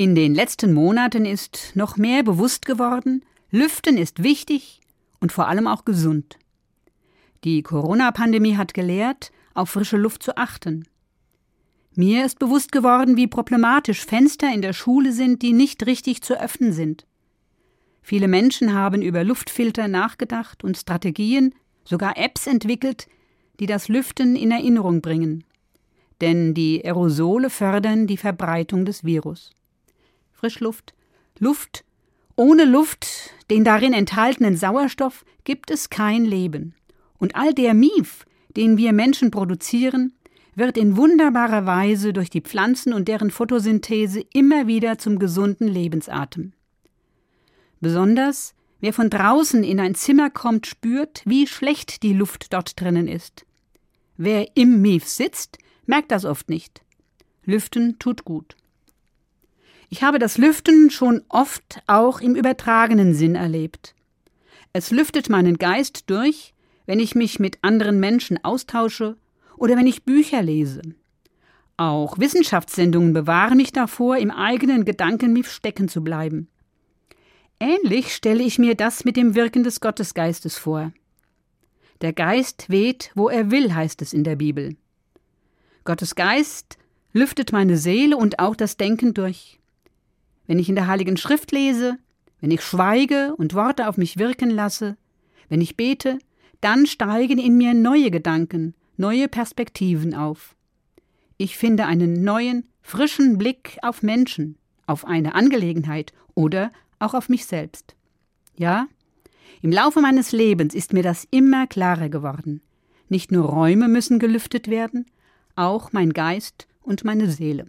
In den letzten Monaten ist noch mehr bewusst geworden, Lüften ist wichtig und vor allem auch gesund. Die Corona-Pandemie hat gelehrt, auf frische Luft zu achten. Mir ist bewusst geworden, wie problematisch Fenster in der Schule sind, die nicht richtig zu öffnen sind. Viele Menschen haben über Luftfilter nachgedacht und Strategien, sogar Apps entwickelt, die das Lüften in Erinnerung bringen. Denn die Aerosole fördern die Verbreitung des Virus. Frischluft, Luft, ohne Luft, den darin enthaltenen Sauerstoff, gibt es kein Leben. Und all der Mief, den wir Menschen produzieren, wird in wunderbarer Weise durch die Pflanzen und deren Photosynthese immer wieder zum gesunden Lebensatem. Besonders wer von draußen in ein Zimmer kommt, spürt, wie schlecht die Luft dort drinnen ist. Wer im Mief sitzt, merkt das oft nicht. Lüften tut gut. Ich habe das Lüften schon oft auch im übertragenen Sinn erlebt. Es lüftet meinen Geist durch, wenn ich mich mit anderen Menschen austausche oder wenn ich Bücher lese. Auch Wissenschaftssendungen bewahren mich davor, im eigenen Gedankenmief stecken zu bleiben. Ähnlich stelle ich mir das mit dem Wirken des Gottesgeistes vor. Der Geist weht, wo er will, heißt es in der Bibel. Gottes Geist lüftet meine Seele und auch das Denken durch. Wenn ich in der Heiligen Schrift lese, wenn ich schweige und Worte auf mich wirken lasse, wenn ich bete, dann steigen in mir neue Gedanken, neue Perspektiven auf. Ich finde einen neuen, frischen Blick auf Menschen, auf eine Angelegenheit oder auch auf mich selbst. Ja, im Laufe meines Lebens ist mir das immer klarer geworden. Nicht nur Räume müssen gelüftet werden, auch mein Geist und meine Seele.